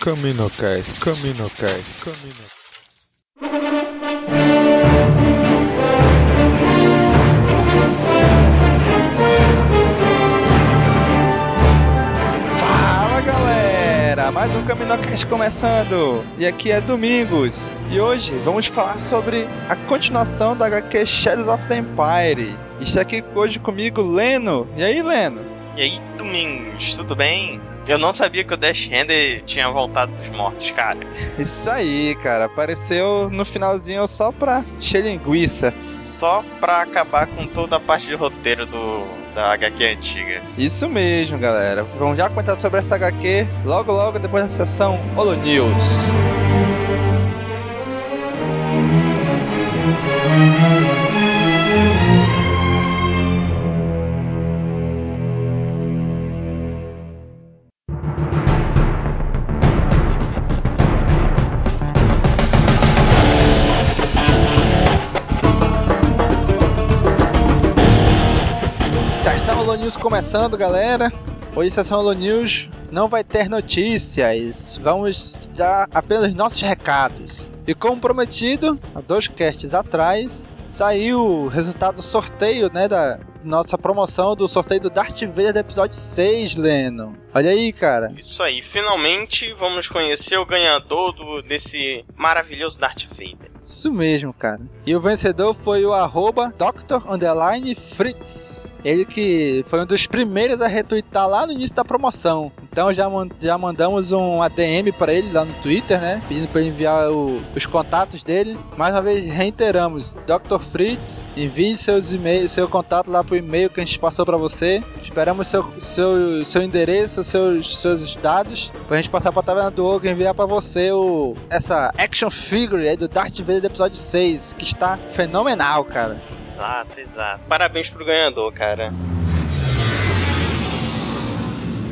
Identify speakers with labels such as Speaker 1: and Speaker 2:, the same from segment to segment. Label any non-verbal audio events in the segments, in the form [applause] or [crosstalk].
Speaker 1: Caminocast, Caminocast, Caminocast.
Speaker 2: Fala galera, mais um Caminocast começando. E aqui é Domingos e hoje vamos falar sobre a continuação da HQ Shadows of the Empire. Está aqui hoje comigo Leno. E aí, Leno?
Speaker 3: E aí, Domingos, tudo bem? Eu não sabia que o Dash Hander tinha voltado dos mortos, cara.
Speaker 2: Isso aí, cara, apareceu no finalzinho só pra encher linguiça.
Speaker 3: Só pra acabar com toda a parte de roteiro do, da HQ antiga.
Speaker 2: Isso mesmo, galera. Vamos já comentar sobre essa HQ logo logo depois da sessão Holo News. News começando, galera. Hoje, sessão Holo News não vai ter notícias. Vamos dar apenas nossos recados. E como prometido, há dois casts atrás, saiu o resultado do sorteio, né, da nossa promoção do sorteio do Darth Vader do episódio 6, Leno. Olha aí, cara.
Speaker 3: Isso aí, finalmente vamos conhecer o ganhador do, desse maravilhoso Darth Vader.
Speaker 2: Isso mesmo, cara. E o vencedor foi o arroba Dr. Fritz. Ele que foi um dos primeiros a retweetar lá no início da promoção. Então já, já mandamos um ADM para ele lá no Twitter, né? Pedindo para enviar o- os contatos dele. Mais uma vez reiteramos, Dr. Fritz, envie seus e-mails, seu contato lá pro e-mail que a gente passou para você. Esperamos seu, seu, seu endereço, seus, seus dados, pra gente passar pra Taverna do Ogro e enviar pra você o, essa action figure aí do Darth Vader do episódio 6, que está fenomenal, cara.
Speaker 3: Exato, exato. Parabéns pro ganhador, cara.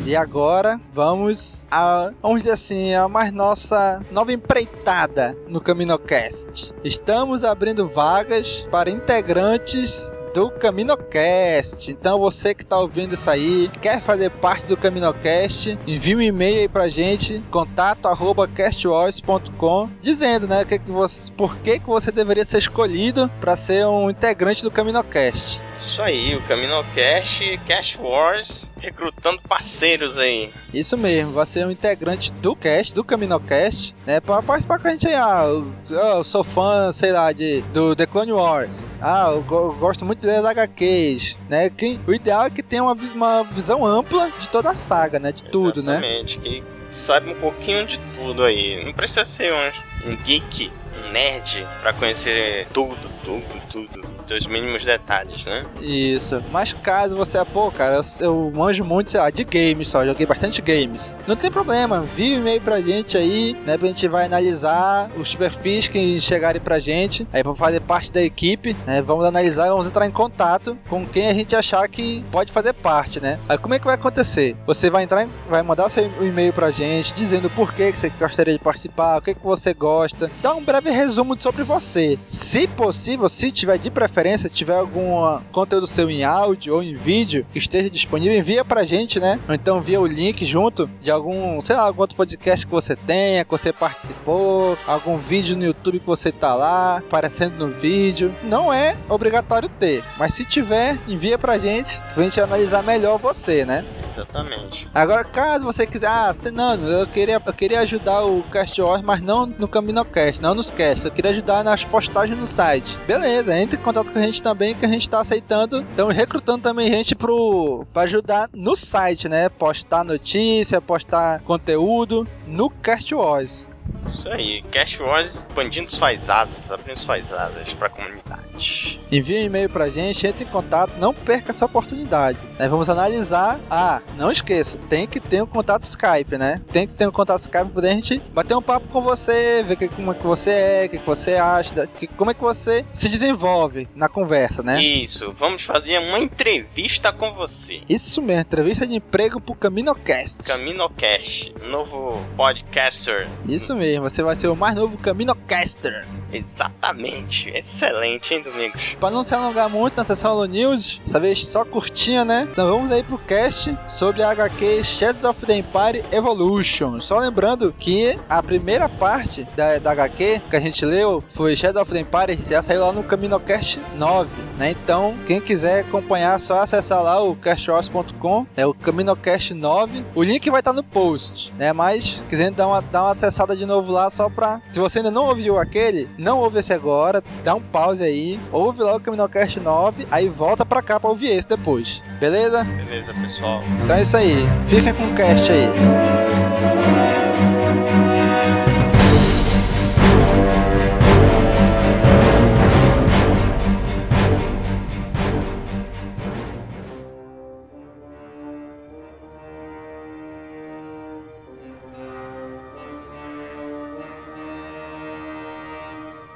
Speaker 2: E agora vamos a, vamos dizer assim, a mais nossa nova empreitada no CaminoCast. Estamos abrindo vagas para integrantes do CaminoCast. Então você que está ouvindo isso aí, quer fazer parte do CaminoCast, envie um e-mail aí pra gente, contato arroba castwars.com, dizendo, né, que que você, por que, que você deveria ser escolhido para ser um integrante do CaminoCast.
Speaker 3: Isso aí, o CaminoCast, Cash Wars, recrutando parceiros aí.
Speaker 2: Isso mesmo, vai ser um integrante do cast, do CaminoCast, né? Pra participar com a gente aí. Ah, eu, eu sou fã, sei lá, de, do The Clone Wars. Ah, eu, eu gosto muito das HQs, né? Quem, o ideal é que tenha uma, uma visão ampla de toda a saga, né? De tudo, né?
Speaker 3: Exatamente, que sabe um pouquinho de tudo aí. Não precisa ser um, um geek, nerd, pra conhecer tudo, tudo, tudo. Dos mínimos detalhes, né?
Speaker 2: Isso. Mas caso você, é, pô, cara, eu, manjo muito, sei lá, de games só, joguei bastante games. Não tem problema, envie um e-mail pra gente aí, né? A gente vai analisar os perfis que chegarem pra gente, aí pra fazer parte da equipe, né? Vamos analisar e vamos entrar em contato com quem a gente achar que pode fazer parte, né? Aí como é que vai acontecer? Você vai entrar, em- vai mandar seu e-mail pra gente, dizendo por que que você gostaria de participar, o que que você gosta, dá um breve resumo sobre você. Se possível, se tiver de preferência, tiver algum ah, conteúdo seu em áudio ou em vídeo que esteja disponível, envia pra gente, né? Ou então envia o link junto de algum, sei lá, algum outro podcast que você tenha, que você participou, algum vídeo no YouTube que você tá lá, aparecendo no vídeo. Não é obrigatório ter, mas se tiver, envia pra gente, pra gente analisar melhor você, né?
Speaker 3: Exatamente.
Speaker 2: Agora, caso você quiser, ah, Fernando, eu queria, eu queria ajudar o Cast Wars, mas não no CaminoCast, não nos casts, eu queria ajudar nas postagens no site. Beleza, entre em contato com a gente também, que a gente tá aceitando, estamos recrutando também gente pro, pra ajudar no site, né? Postar notícia, postar conteúdo no Cast Wars.
Speaker 3: Isso aí, Cash Wars expandindo suas asas, abrindo suas asas pra comunidade.
Speaker 2: Envie um e-mail pra gente, entre em contato, não perca essa oportunidade. Nós vamos analisar. Ah, não esqueça, tem que ter um contato Skype, né? Tem que ter um contato Skype pra poder a gente bater um papo com você, ver que, como é que você é, o que, que você acha, que, como é que você se desenvolve na conversa, né?
Speaker 3: Isso, vamos fazer uma entrevista com você.
Speaker 2: Isso mesmo, entrevista de emprego pro CaminoCast.
Speaker 3: CaminoCast, novo podcaster.
Speaker 2: Isso mesmo, você vai ser o mais novo CaminoCaster.
Speaker 3: Exatamente. Excelente, hein, Domingos?
Speaker 2: Pra não se alongar muito na sessão do News, essa vez só curtinha, né? Então vamos aí pro cast sobre a HQ Shadows of the Empire Evolution. Só lembrando que a primeira parte da, da HQ que a gente leu foi Shadow of the Empire, já saiu lá no CaminoCast 9, né? Então, quem quiser acompanhar, só acessar lá o castwars.com, é o CaminoCast 9. O link vai estar no post, né? Mas, quiserem dar uma, dar uma acessada de novo lá, só pra. Se você ainda não ouviu aquele, não ouve esse agora, dá um pause aí, ouve lá o CaminoCast 9, aí volta pra cá pra ouvir esse depois. Beleza?
Speaker 3: Beleza, pessoal.
Speaker 2: Então é isso aí. Fiquem com o cast aí.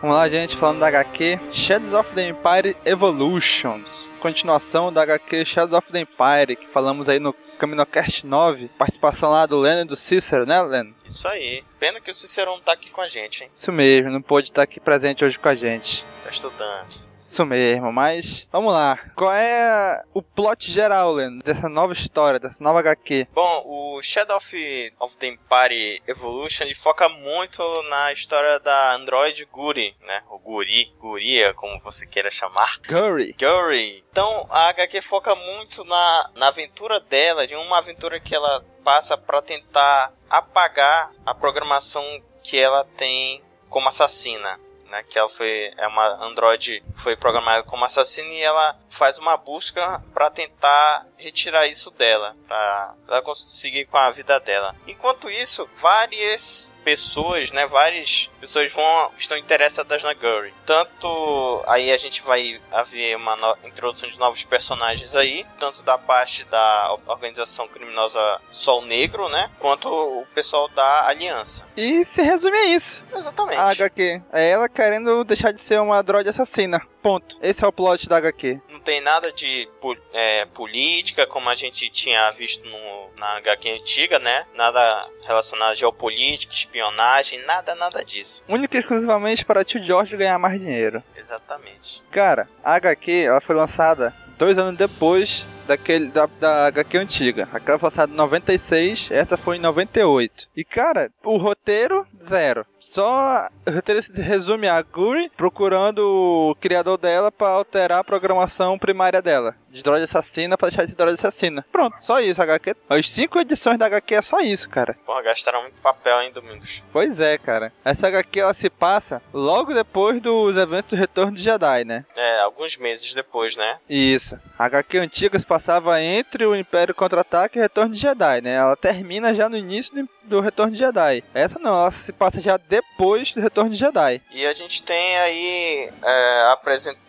Speaker 2: Vamos lá, gente, falando da HQ Shadows of the Empire Evolutions. Continuação da HQ Shadows of the Empire, que falamos aí no CaminoCast 9. Participação lá do Leno e do Cícero, né, Leno?
Speaker 3: Isso aí. Pena que o Cícero não tá aqui com a gente, hein?
Speaker 2: Isso mesmo, não pôde estar aqui presente hoje com a gente.
Speaker 3: Tá estudando.
Speaker 2: Isso mesmo, mas vamos lá. Qual é o plot geral, Leno, dessa nova história, dessa nova HQ?
Speaker 3: Bom, o Shadow of, of the Empire Evolution ele foca muito na história da Android Guri, né? O Guri, Guria, como você queira chamar.
Speaker 2: Guri.
Speaker 3: Guri. Então a HQ foca muito na, na aventura dela, de uma aventura que ela passa para tentar apagar a programação que ela tem como assassina né, que ela foi é uma androide foi programada como assassina e ela faz uma busca para tentar retirar isso dela, para ela conseguir com a vida dela. Enquanto isso, várias pessoas, né, várias pessoas vão estão interessadas na Guri. Tanto aí a gente vai haver uma no, introdução de novos personagens aí, tanto da parte da organização criminosa Sol Negro, né, quanto o pessoal da Aliança.
Speaker 2: E se resume a isso.
Speaker 3: Exatamente.
Speaker 2: A HQ é ela querendo deixar de ser uma droid assassina. Ponto. Esse é o plot da HQ.
Speaker 3: Não tem nada de é, política, como a gente tinha visto no, na HQ antiga, né? Nada relacionado a geopolítica, espionagem, nada, nada disso.
Speaker 2: Única e exclusivamente para tio George ganhar mais dinheiro.
Speaker 3: Exatamente.
Speaker 2: Cara, a HQ ela foi lançada dois anos depois daquele da, da HQ antiga. Aquela foi lançada em 96, essa foi em 98. E cara, o roteiro zero. Só o roteiro se resume a Guri procurando o criador dela para alterar a programação primária dela. De droga assassina para deixar de droga assassina. Pronto, só isso, HQ. As cinco edições da HQ é só isso, cara.
Speaker 3: Porra, gastaram muito papel, hein, Domingos?
Speaker 2: Pois é, cara. Essa HQ ela se passa logo depois dos eventos do Retorno de Jedi, né?
Speaker 3: É, alguns meses depois, né?
Speaker 2: Isso. A HQ antiga se passava entre o Império Contra-Ataque e o Retorno de Jedi, né? Ela termina já no início do, Retorno de Jedi. Essa não, ela se passa já depois do Retorno de Jedi.
Speaker 3: E a gente tem aí é, a,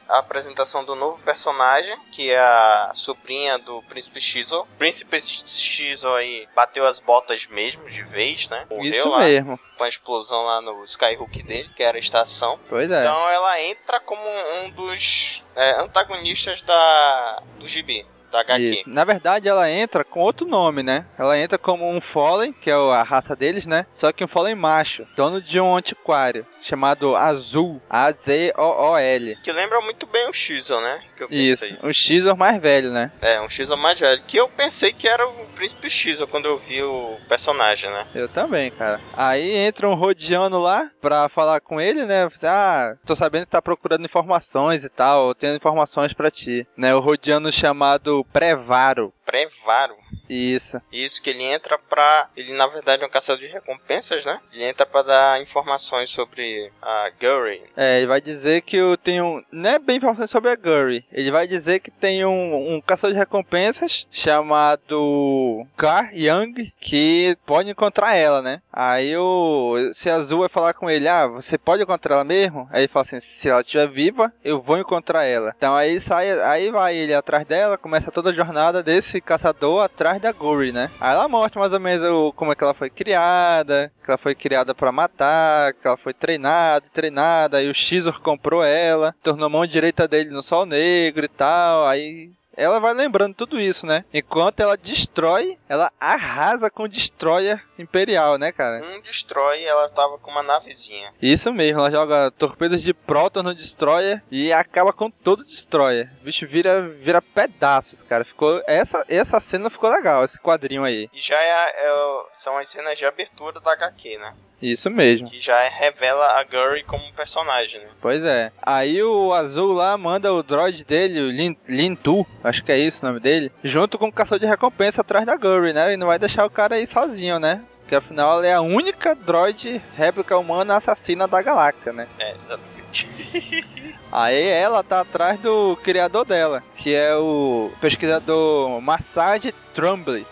Speaker 3: a apresentação do novo personagem, que é a sobrinha do Príncipe Shizo. O Príncipe Shizo aí bateu as botas mesmo, de vez, né?
Speaker 2: Morreu Isso lá, mesmo.
Speaker 3: Com a explosão lá no Skyhook dele, que era a estação.
Speaker 2: Pois é.
Speaker 3: Então ela entra como um dos é, antagonistas da do gibi da HQ. Isso.
Speaker 2: Na verdade, ela entra com outro nome, né? Ela entra como um Fallen, que é a raça deles, né? Só que um Fallen macho, dono de um antiquário, chamado Azul, A-Z-O-O-L.
Speaker 3: Que lembra muito bem o Xizor, né?
Speaker 2: Que eu pensei. Isso, o Xizor mais velho, né?
Speaker 3: É, um Xizor mais velho. Que eu pensei que era o Príncipe Xizor quando eu vi o personagem, né?
Speaker 2: Eu também, cara. Aí entra um Rodiano lá pra falar com ele, né? Ah, tô sabendo que tá procurando informações e tal, tendo informações para ti. Né? O Rodiano chamado Prevaro.
Speaker 3: Prevaro.
Speaker 2: Isso.
Speaker 3: Isso que ele entra pra. Ele na verdade é um caçador de recompensas, né? Ele entra pra dar informações sobre a Gurry.
Speaker 2: É, ele vai dizer que eu tenho. Não é bem informações sobre a Gurry. Ele vai dizer que tem um, um caçador de recompensas chamado Car Young que pode encontrar ela, né? Aí o. Se Azul vai falar com ele, ah, você pode encontrar ela mesmo? Aí ele fala assim: se ela estiver viva, eu vou encontrar ela. Então aí sai. Aí vai ele atrás dela, começa toda a jornada desse caçador atrás da Guri, né? Aí ela mostra mais ou menos o, como é que ela foi criada, que ela foi criada para matar, que ela foi treinada, treinada, aí o Xizor comprou ela, tornou mão direita dele no Sol Negro e tal, aí ela vai lembrando tudo isso, né? Enquanto ela destrói, ela arrasa com o Destroyer Imperial, né, cara?
Speaker 3: Um destrói, ela tava com uma navezinha.
Speaker 2: Isso mesmo, ela joga torpedos de próton no Destroyer e acaba com todo o Destroyer. O bicho vira, vira pedaços, cara. Ficou essa, essa cena ficou legal, esse quadrinho aí.
Speaker 3: E já é, é- são as cenas de abertura da HQ, né?
Speaker 2: Isso mesmo.
Speaker 3: Que já revela a Gurry como um personagem, né?
Speaker 2: Pois é. Aí o Azul lá manda o droid dele, o Lin, Lintu, acho que é isso o nome dele, junto com o caçador de recompensa atrás da Gurry, né? E não vai deixar o cara aí sozinho, né? Porque afinal ela é a única droid réplica humana assassina da galáxia, né?
Speaker 3: É, exatamente. [laughs]
Speaker 2: Aí ela tá atrás do criador dela, que é o pesquisador Massad Trumbley.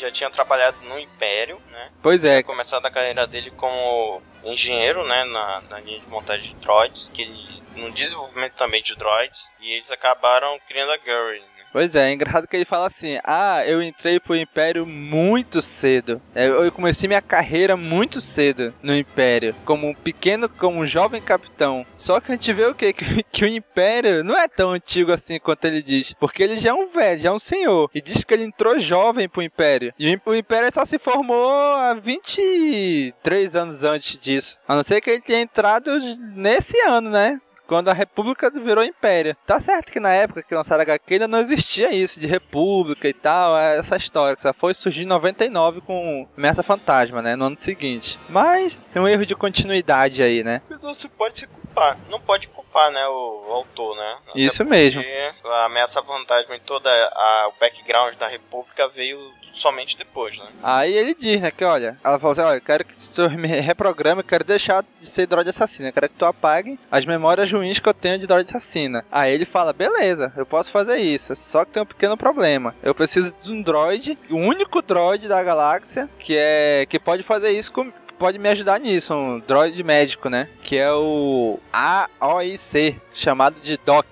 Speaker 3: Já tinha trabalhado no Império, né?
Speaker 2: Pois é,
Speaker 3: Tinha começado a carreira dele como engenheiro, né? Na, na linha de montagem de droids, que ele, no desenvolvimento também de droids, e eles acabaram criando a Gurry, né?
Speaker 2: Pois é, é engraçado que ele fala assim: Ah, eu entrei pro Império muito cedo. É, Eu comecei minha carreira muito cedo no Império, como um pequeno, como um jovem capitão. Só que a gente vê o quê? [laughs] Que, que o Império não é tão antigo assim quanto ele diz. Porque ele já é um velho, já é um senhor. E diz que ele entrou jovem pro Império. E o Im- o Império só se formou há 23 anos antes disso. A não ser que ele tenha entrado nesse ano, né? Quando a República virou Império. Tá certo que na época que lançaram a HQ ainda não existia isso de República e tal, essa história. Só foi surgir em 99 com Ameaça Fantasma, né? No ano seguinte. Mas é um erro de continuidade aí, né?
Speaker 3: Não se pode culpar. Não pode culpar, né, o, o autor, né? Até
Speaker 2: Isso mesmo.
Speaker 3: A ameaça fantasma e toda a, o background da República veio somente depois, né?
Speaker 2: Aí ele diz, né, que olha, ela falou assim, olha, eu quero que tu me reprograme, eu quero deixar de ser droid assassina, eu quero que tu apague as memórias ruins que eu tenho de droid assassina. Aí ele fala, beleza, eu posso fazer isso, só que tem um pequeno problema. Eu preciso de um droid, o único droid da galáxia que é que pode fazer isso com pode me ajudar nisso, um droid médico, né? Que é o AOIC, chamado de Doc.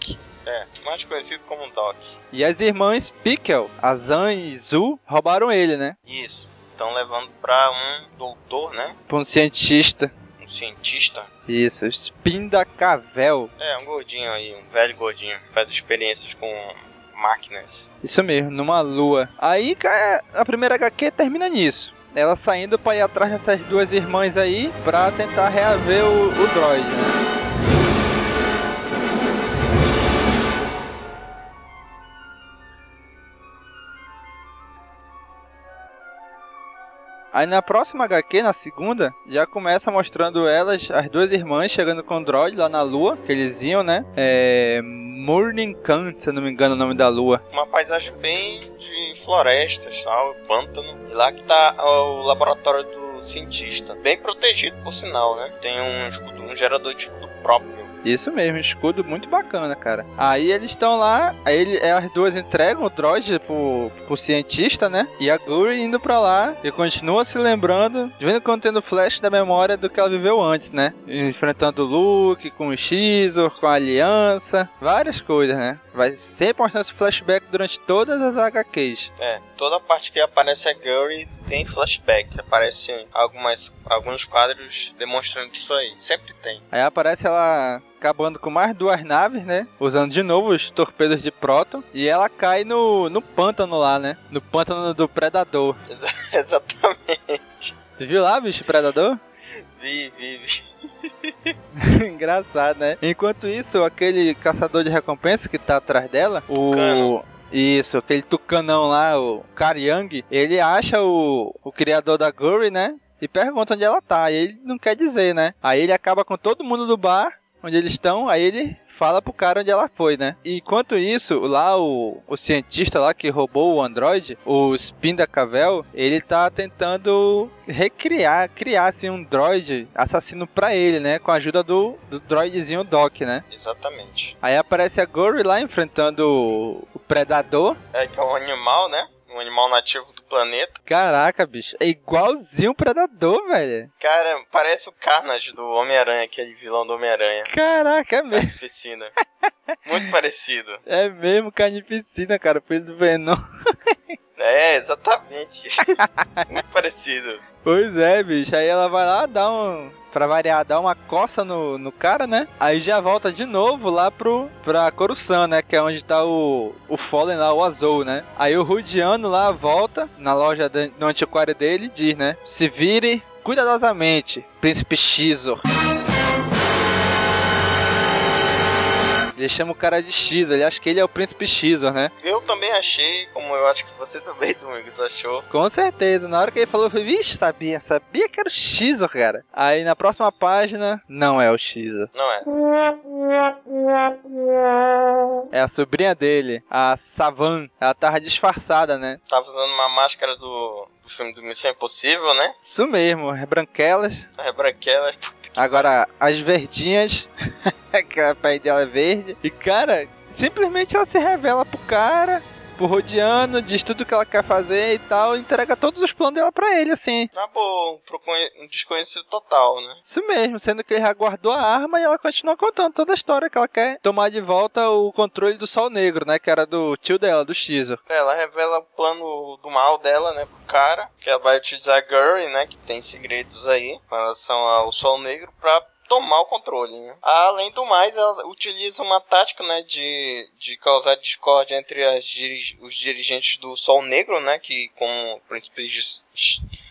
Speaker 3: É, mais conhecido como Doc.
Speaker 2: E as irmãs Pickle, a Zan e Zu, roubaram ele, né?
Speaker 3: Isso. Estão levando pra um doutor, né?
Speaker 2: Pra um cientista.
Speaker 3: Um cientista.
Speaker 2: Isso, Spinda Cavel.
Speaker 3: É, um gordinho aí, um velho gordinho. Faz experiências com máquinas.
Speaker 2: Isso mesmo, numa lua. Aí a primeira HQ termina nisso. Ela saindo pra ir atrás dessas duas irmãs aí pra tentar reaver o, o droid, né? Aí na próxima HQ, na segunda, já começa mostrando elas, as duas irmãs, chegando com o droid lá na lua, que eles iam, né? É. Morning Khan, se eu não me engano o nome da lua.
Speaker 3: Uma paisagem bem de florestas, tal, pântano. E lá que tá o laboratório do cientista. Bem protegido, por sinal, né? Tem um escudo, um gerador de escudo próprio.
Speaker 2: Isso mesmo, escudo muito bacana, cara. Aí eles estão lá, aí ele, as duas entregam o droid pro, pro cientista, né? E a Guri indo pra lá e continua se lembrando, de vez em quando tendo flash da memória do que ela viveu antes, né? Enfrentando o Luke, com o Xizor, com a Aliança, várias coisas, né? Vai sempre mostrando esse flashback durante todas as HQs.
Speaker 3: É, toda parte que aparece a Gurry tem flashback. Aparecem algumas, alguns quadros demonstrando isso aí. Sempre tem.
Speaker 2: Aí aparece ela acabando com mais duas naves, né? Usando de novo os torpedos de próton. E ela cai no, no pântano lá, né? No pântano do Predador. [laughs]
Speaker 3: Exatamente.
Speaker 2: Tu viu lá, bicho, Predador? [laughs]
Speaker 3: Vi, vi, vi.
Speaker 2: Engraçado, né? Enquanto isso, aquele caçador de recompensa que tá atrás dela, o.
Speaker 3: Tucano.
Speaker 2: Isso, aquele tucanão lá, o Karyang, ele acha o, o criador da Guri, né? E pergunta onde ela tá. E ele não quer dizer, né? Aí ele acaba com todo mundo do bar onde eles estão, aí ele fala pro cara onde ela foi, né? Enquanto isso, lá o, o cientista lá que roubou o android, o Spinda Cavel, ele tá tentando recriar, criar assim um droid assassino pra ele, né? Com a ajuda do, do droidzinho Doc, né?
Speaker 3: Exatamente.
Speaker 2: Aí aparece a Gory lá enfrentando o Predador.
Speaker 3: É que é um animal, né? Um animal nativo do planeta.
Speaker 2: Caraca, bicho, é igualzinho o Predador, velho.
Speaker 3: Cara, parece o Carnage do Homem-Aranha, aquele vilão do Homem-Aranha.
Speaker 2: Caraca, é mesmo.
Speaker 3: Carnificina. Muito parecido.
Speaker 2: É mesmo carnificina, cara, filho do Venom. [laughs]
Speaker 3: É, exatamente. [laughs] Muito parecido.
Speaker 2: Pois é, bicho. Aí ela vai lá, dá um. Pra variar, dá uma coça no, no cara, né? Aí já volta de novo lá pro, pra Coruscant, né? Que é onde tá o, o Fallen lá, o azul, né? Aí o Rudiano lá volta na loja de, no antiquário dele e diz, né? Se vire cuidadosamente, Príncipe Xizor. Ele chama o cara de X, ele acha que ele é o príncipe Xor, né?
Speaker 3: Eu também achei, como eu acho que você [laughs] também, Domingos, achou.
Speaker 2: Com certeza. Na hora que ele falou, eu falei, vixe, sabia, sabia que era o Xor, cara. Aí na próxima página, não é o Xor.
Speaker 3: Não é.
Speaker 2: É a sobrinha dele, a Savan. Ela tava disfarçada, né?
Speaker 3: Tava usando uma máscara do, do filme do Missão Impossível, né?
Speaker 2: Isso mesmo, é branquelas.
Speaker 3: É branquelas.
Speaker 2: Agora, as verdinhas, [laughs] que a pele dela é verde. E, cara, simplesmente ela se revela pro cara, pro Rodiano, diz tudo que ela quer fazer e tal, entrega todos os planos dela pra ele, assim.
Speaker 3: Na boa, pro um desconhecido total, né?
Speaker 2: Isso mesmo, sendo que ele já guardou a arma e ela continua contando toda a história que ela quer tomar de volta o controle do Sol Negro, né? Que era do tio dela, do Xizor.
Speaker 3: Ela revela o plano do mal dela, né, pro cara, que ela vai utilizar a Gurry, né, que tem segredos aí com relação ao Sol Negro pra tomar o controle, né? Além do mais, ela utiliza uma tática, né, de, de causar discórdia entre diri- os dirigentes do Sol Negro, né, que como o príncipe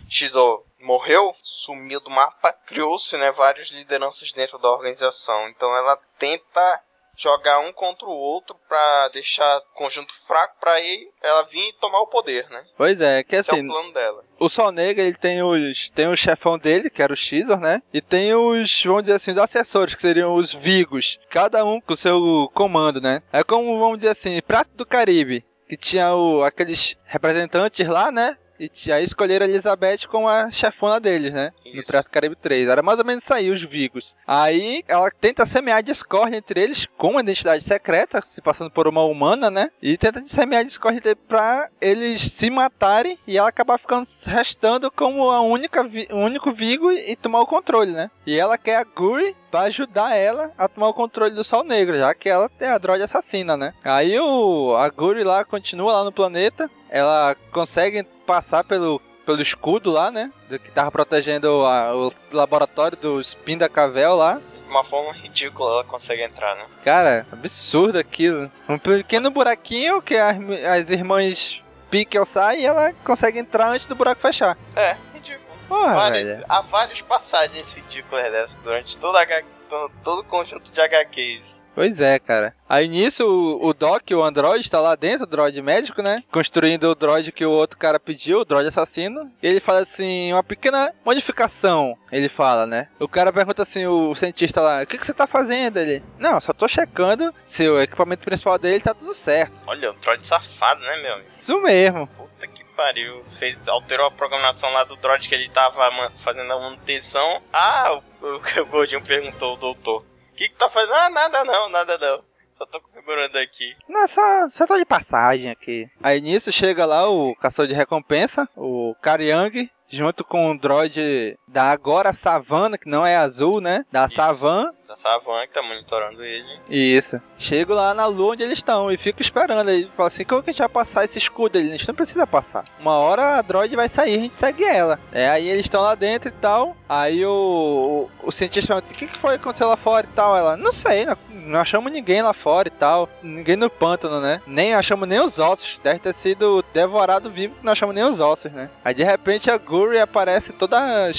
Speaker 3: Xizor morreu, sumiu do mapa, criou-se, né, várias lideranças dentro da organização. Então ela tenta jogar um contra o outro pra deixar o conjunto fraco pra aí ela vir e tomar o poder, né?
Speaker 2: Pois é, que
Speaker 3: Esse é
Speaker 2: assim,
Speaker 3: o plano dela.
Speaker 2: o Sol Negro ele tem os tem o chefão dele, que era o Xizor, né? E tem os, vamos dizer assim, os assessores, que seriam os Vigos, cada um com o seu comando, né? É como, vamos dizer assim, Prato do Caribe, que tinha o, aqueles representantes lá, né? E aí escolheram a Elizabeth como a chefona deles, né? No
Speaker 3: Isso.
Speaker 2: Prato do Caribe 3. Era mais ou menos isso aí, os Vigos. Aí ela tenta semear discórdia entre eles com uma identidade secreta, se passando por uma humana, né? E tenta semear discórdia pra eles se matarem e ela acabar ficando restando como a única, o único Vigo e tomar o controle, né? E ela quer a Guri pra ajudar ela a tomar o controle do Sol Negro, já que ela é a droid assassina, né? Aí o, a Guri lá continua lá no planeta, ela consegue passar pelo pelo escudo lá, né? Que tava protegendo a- o laboratório do Spin da Cavel lá.
Speaker 3: De uma forma ridícula ela consegue entrar, né?
Speaker 2: Cara, absurdo aquilo. Um pequeno buraquinho que as, as irmãs Pickle saem e ela consegue entrar antes do buraco fechar.
Speaker 3: É, ridículo.
Speaker 2: Porra,
Speaker 3: Várias- há várias passagens ridículas dessas durante toda a todo, todo o conjunto de HQs.
Speaker 2: Pois é, cara. Aí nisso o, o Doc, o Android, tá lá dentro, o droid médico, né? Construindo o droid que o outro cara pediu, o droid assassino. E ele fala assim, uma pequena modificação, ele fala, né? O cara pergunta assim, o cientista lá, o que, que você tá fazendo? Ele, não, só tô checando se o equipamento principal dele tá tudo certo.
Speaker 3: Olha, um droid safado, né, meu amigo?
Speaker 2: Isso mesmo.
Speaker 3: Puta que pariu. Fez, alterou a programação lá do droid que ele tava fazendo a manutenção. Ah, o, o, [laughs] o Gordinho perguntou ao doutor. O que que tá fazendo? Ah, nada não, nada não. Só tô configurando aqui.
Speaker 2: Não, só, só tô de passagem aqui. Aí nisso chega lá o caçador de recompensa, o Karyang, junto com o droid da agora Savana, que não é azul, né? Da. Savan.
Speaker 3: Da Savan que tá monitorando ele.
Speaker 2: Isso. Chego lá na lua onde eles estão e fico esperando. Aí fala assim: como que a gente vai passar esse escudo ali? A gente não precisa passar. Uma hora a droid vai sair, a gente segue ela. É, aí eles estão lá dentro e tal. Aí o, o, o cientista pergunta: o que, que foi que aconteceu lá fora e tal? Ela: não sei, não, não achamos ninguém lá fora e tal. Ninguém no pântano, né? Nem achamos nem os ossos. Deve ter sido devorado vivo, que não achamos nem os ossos, né? Aí de repente a Guri aparece toda.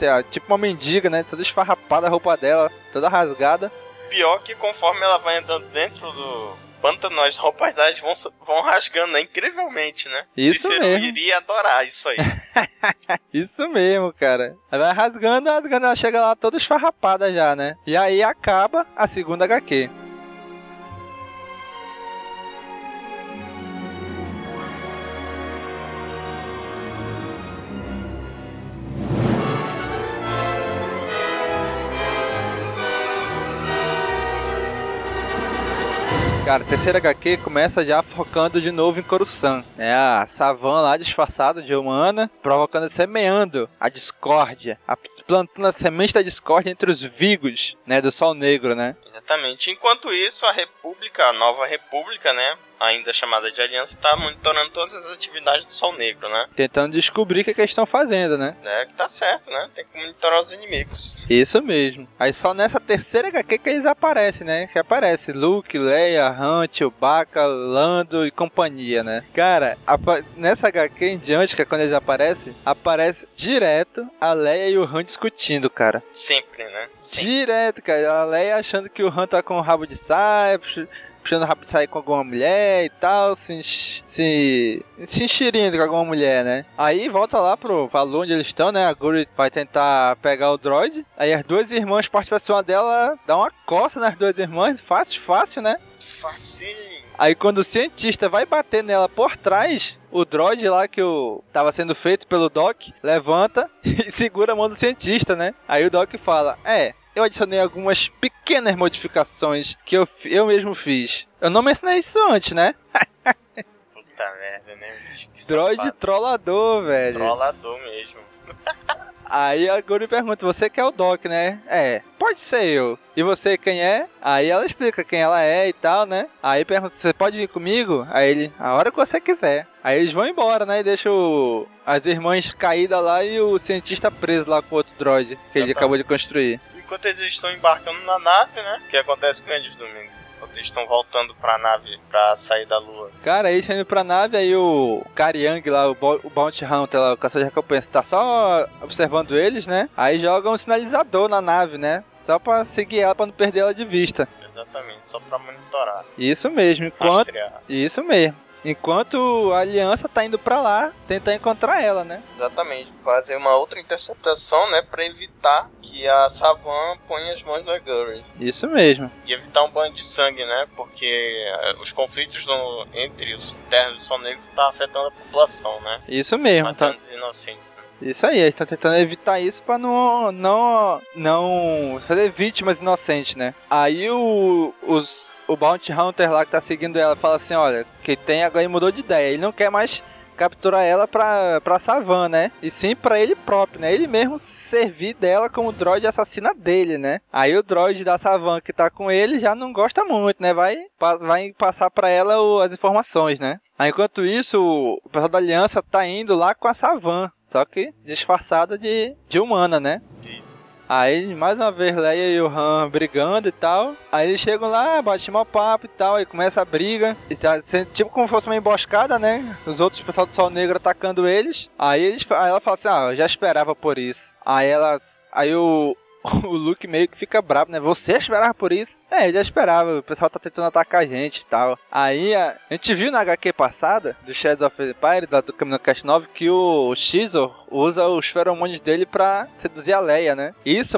Speaker 2: Es- Tipo uma mendiga, né? Toda esfarrapada a roupa dela, toda rasgada.
Speaker 3: Pior que conforme ela vai andando dentro do pântano, as roupas delas vão, vão rasgando, né? Incrivelmente, né?
Speaker 2: Isso
Speaker 3: Cícero
Speaker 2: mesmo.
Speaker 3: iria adorar isso aí. [laughs]
Speaker 2: Isso mesmo, cara. Ela vai rasgando, rasgando, ela chega lá toda esfarrapada já, né? E aí acaba a segunda HQ. Cara, terceira HQ começa já focando de novo em Coruscant. É a Savan lá disfarçada de humana, provocando, semeando a discórdia, a- plantando a semente da discórdia entre os Vigos, né, do Sol Negro, né?
Speaker 3: Exatamente. Enquanto isso, a República, a nova República, né? Ainda chamada de Aliança, tá monitorando todas as atividades do Sol Negro, né?
Speaker 2: Tentando descobrir o que, que eles estão fazendo, né?
Speaker 3: É que tá certo, né? Tem que monitorar os inimigos.
Speaker 2: Isso mesmo. Aí só nessa terceira HQ que eles aparecem, né? Que aparece Luke, Leia, Han, Chewbacca, Lando e companhia, né? Cara, nessa HQ em diante, que é quando eles aparecem, aparece direto a Leia e o Han discutindo, cara.
Speaker 3: Sempre, né?
Speaker 2: Sempre. Direto, cara. A Leia achando que o Han tá com o rabo de saia, puxando rápido sair com alguma mulher e tal, se, se, se enxerindo com alguma mulher, né? Aí volta lá pro valor onde eles estão, né? A Guri vai tentar pegar o droid. Aí as duas irmãs partem pra cima dela, dá uma coça nas duas irmãs, fácil, fácil, né?
Speaker 3: Facinho.
Speaker 2: Aí quando o cientista vai bater nela por trás, o droid lá que o tava sendo feito pelo Doc levanta [laughs] e segura a mão do cientista, né? Aí o Doc fala: "É, eu adicionei algumas pequenas modificações que eu, eu mesmo fiz. Eu não mencionei isso antes, né?
Speaker 3: Puta merda, né?
Speaker 2: Droid trollador, velho.
Speaker 3: Trollador mesmo. [laughs]
Speaker 2: Aí a Guri pergunta, você que é o Doc, né? É, pode ser eu. E você quem é? Aí ela explica quem ela é e tal, né? Aí pergunta, você pode vir comigo? Aí ele, a hora que você quiser. Aí eles vão embora, né? E deixam as irmãs caídas lá e o cientista preso lá com outro droid que ele acabou de construir
Speaker 3: enquanto eles estão embarcando na nave, né? O que acontece com eles, Domingo? Enquanto eles estão voltando pra nave pra sair da lua.
Speaker 2: Cara, aí indo pra nave, aí o Kariang lá, o, o Bounty Hunter lá, o caçador de recompensa, tá só observando eles, né? Aí joga um sinalizador na nave, né? Só pra seguir ela, pra não perder ela de vista.
Speaker 3: Exatamente, só pra monitorar.
Speaker 2: Isso mesmo, enquanto. Isso mesmo. Enquanto a aliança tá indo para lá tentar encontrar ela, né?
Speaker 3: Exatamente. Fazer uma outra interceptação, né? para evitar que a Savan ponha as mãos na Gurren.
Speaker 2: Isso mesmo.
Speaker 3: E evitar um banho de sangue, né? Porque eh, os conflitos no, entre os terras do Sol Negro tá afetando a população, né?
Speaker 2: Isso mesmo.
Speaker 3: Matando tá... os inocentes, né?
Speaker 2: Isso aí, eles estão tentando evitar isso para não, não, não fazer vítimas inocentes, né? Aí o, os o Bounty Hunter lá que tá seguindo ela fala assim: olha, que tem agora mudou de ideia. Ele não quer mais capturar ela pra, pra Savan, né? E sim pra ele próprio, né? Ele mesmo servir dela como droid assassina dele, né? Aí o droid da Savan que tá com ele já não gosta muito, né? Vai, vai passar pra ela o, as informações, né? Aí, enquanto isso, o pessoal da Aliança tá indo lá com a Savan. Só que disfarçada de, de humana, né? Aí, mais uma vez, Leia e o Han brigando e tal. Aí eles chegam lá, batem uma papo e tal, aí começa a briga. E tá tipo como se fosse uma emboscada, né? Os outros pessoal do Sol Negro atacando eles. Aí, eles, aí ela fala assim: Ah, eu já esperava por isso. Aí elas. Aí o, [laughs] o Luke meio que fica bravo, né? Você esperava por isso? É, ele já esperava, o pessoal tá tentando atacar a gente e tal. Aí a, a gente viu na HQ passada, do Shadows of Empire, da, do Caminho Cast 9, que o Xizor usa os feromônios dele pra seduzir a Leia, né? Isso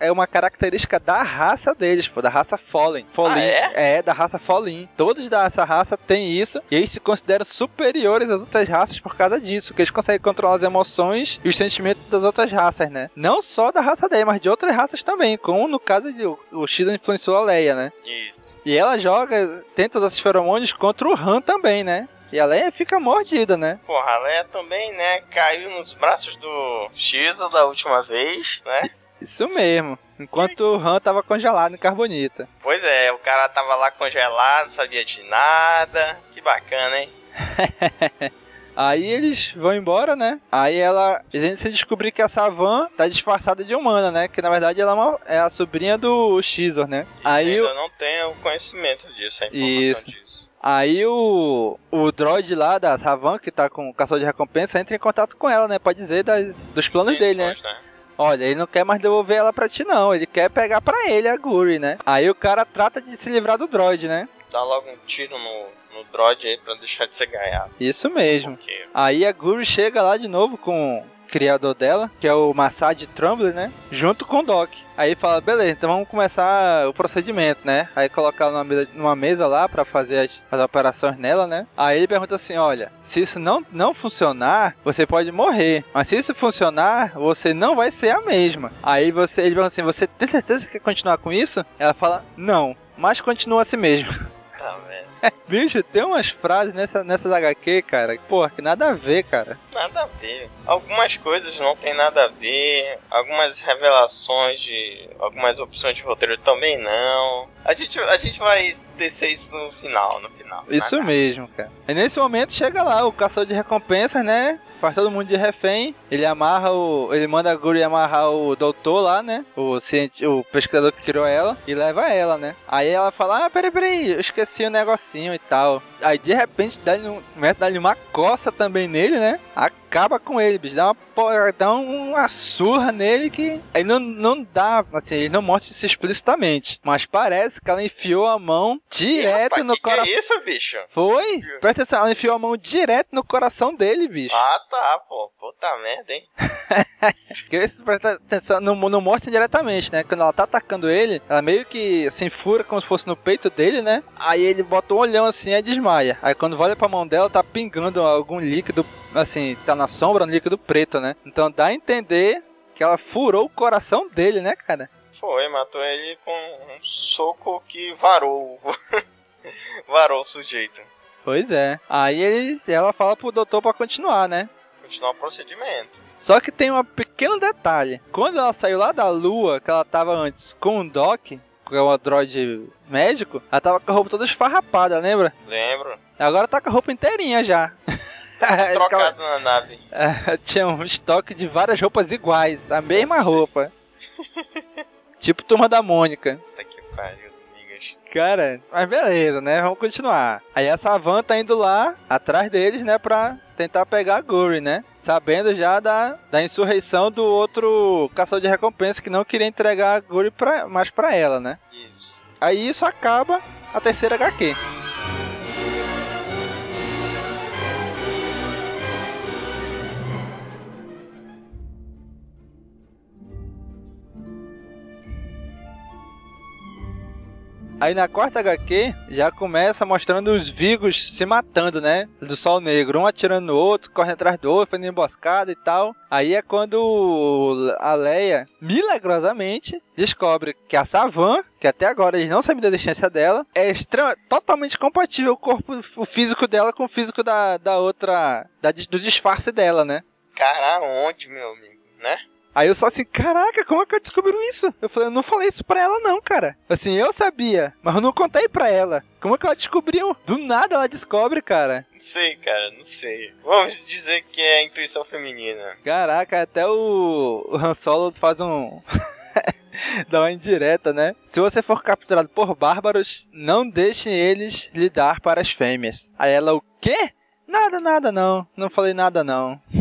Speaker 2: é uma característica da raça deles, pô, da raça Fallen. Fallen
Speaker 3: ah, é?
Speaker 2: é? da raça Fallen. Todos dessa raça têm isso, e eles se consideram superiores às outras raças por causa disso, que eles conseguem controlar as emoções e os sentimentos das outras raças, né? Não só da raça dele, mas de outras raças também, como no caso de o Xizor influenciou a Leia né?
Speaker 3: Isso.
Speaker 2: E ela joga, tenta usar esses feromônios contra o Han também, né? E a Leia fica mordida, né?
Speaker 3: Porra, a Leia também, né? Caiu nos braços do Xizo da última vez, né? [laughs]
Speaker 2: Isso mesmo. Enquanto o Han tava congelado em carbonita.
Speaker 3: Pois é, o cara tava lá congelado, não sabia de nada. Que bacana, hein? [laughs]
Speaker 2: Aí eles vão embora, né? Aí ela. A gente se descobrir que a Savan tá disfarçada de humana, né? Que na verdade ela é, uma, é a sobrinha do Xizor, né?
Speaker 3: E Aí ainda não tem o conhecimento disso, a informação Isso. disso.
Speaker 2: Aí o, o droid lá da Savan, que tá com o caçador de recompensa, entra em contato com ela, né? Pode dizer das, dos planos dele, né? né? Olha, ele não quer mais devolver ela pra ti, não. Ele quer pegar pra ele a Guri, né? Aí o cara trata de se livrar do droid, né?
Speaker 3: Dá logo um tiro no, no droid aí pra deixar de ser gaiado.
Speaker 2: Isso mesmo. Aí a Guri chega lá de novo com o criador dela, que é o Massad Trumbler, né? Junto com o Doc. Aí fala, beleza, então vamos começar o procedimento, né? Aí coloca ela numa mesa, numa mesa lá para fazer as, as, operações nela, né? Aí ele pergunta assim, olha, se isso não, não funcionar, você pode morrer. Mas se isso funcionar, você não vai ser a mesma. Aí você, ele pergunta assim, você tem certeza que quer continuar com isso? Ela fala, não, mas continua assim mesmo. [laughs] [laughs] Bicho, tem umas frases nessa, nessas HQ, cara, porra, que nada a ver, cara.
Speaker 3: Nada a ver. Algumas coisas não tem nada a ver. Algumas revelações de. Algumas opções de roteiro também não. A gente, a gente vai descer isso no final, no final.
Speaker 2: Isso mesmo, cara. E nesse momento chega lá o caçador de recompensas, né? Faz todo mundo de refém. Ele amarra o. Ele manda a Guri amarrar o doutor lá, né? O, o pesquisador que criou ela. E leva ela, né? Aí ela fala: Ah, peraí, peraí, eu esqueci o negocinho e tal. Aí de repente dá-lhe um, começa a dar-lhe uma coça também nele, né? Acaba com ele, bicho. Dá uma, porra- dá uma surra nele que. Aí não, não dá, assim, ele não mostra isso explicitamente. Mas parece que ela enfiou a mão direto
Speaker 3: rapaz,
Speaker 2: no
Speaker 3: que que
Speaker 2: coração.
Speaker 3: é isso, bicho?
Speaker 2: Foi? Presta atenção, ela enfiou a mão direto no coração dele, bicho.
Speaker 3: Ah, tá, pô. Puta merda, hein? [laughs]
Speaker 2: Se presta atenção, não, não mostra diretamente, né? Quando ela tá atacando ele, ela meio que assim fura como se fosse no peito dele, né? Aí ele bota um olhão assim e desmaia. Aí quando olha pra mão dela, tá pingando algum líquido, assim, tá na sombra, um líquido preto, né? Então dá a entender que ela furou o coração dele, né, cara?
Speaker 3: Foi, matou ele com um soco que varou. [laughs] varou o sujeito.
Speaker 2: Pois é. Aí ele, ela fala pro doutor pra continuar, né?
Speaker 3: Continuar o procedimento.
Speaker 2: Só que tem um pequeno detalhe. Quando ela saiu lá da lua, que ela tava antes com o Doc, que é um androide médico, ela tava com a roupa toda esfarrapada, lembra?
Speaker 3: Lembro.
Speaker 2: Agora tá com a roupa inteirinha já. [laughs] [laughs]
Speaker 3: Trocado na nave. [laughs]
Speaker 2: Tinha um estoque de várias roupas iguais, a mesma roupa. [laughs] tipo turma da Mônica.
Speaker 3: Puta que pariu.
Speaker 2: Cara, mas beleza, né? Vamos continuar. Aí a Savan tá indo lá, atrás deles, né? Pra tentar pegar a Guri, né? Sabendo já da, da insurreição do outro caçador de recompensa que não queria entregar a Guri pra, mais pra ela, né?
Speaker 3: Isso.
Speaker 2: Aí isso acaba a terceira HQ. Aí na quarta HQ já começa mostrando os Vigos se matando, né? Do Sol Negro, um atirando no outro, correndo atrás do outro, fazendo emboscada e tal. Aí é quando a Leia, milagrosamente, descobre que a Savan, que até agora eles não sabiam da existência dela, é totalmente compatível o corpo, o físico dela com o físico da, da outra, da, do disfarce dela, né?
Speaker 3: Cara, onde, meu amigo, né?
Speaker 2: Aí eu só assim, caraca, como é que eu descobriu isso? Eu falei, eu não falei isso pra ela não, cara. Assim, eu sabia, mas eu não contei pra ela. Como é que ela descobriu? Do nada ela descobre, cara.
Speaker 3: Não sei, cara, não sei. Vamos dizer que é intuição feminina.
Speaker 2: Caraca, até o, o Han Solo faz um... [laughs] Dá uma indireta, né? Se você for capturado por bárbaros, não deixe eles lhe dar para as fêmeas. Aí ela, o quê? Nada, nada não. Não falei nada não. [laughs]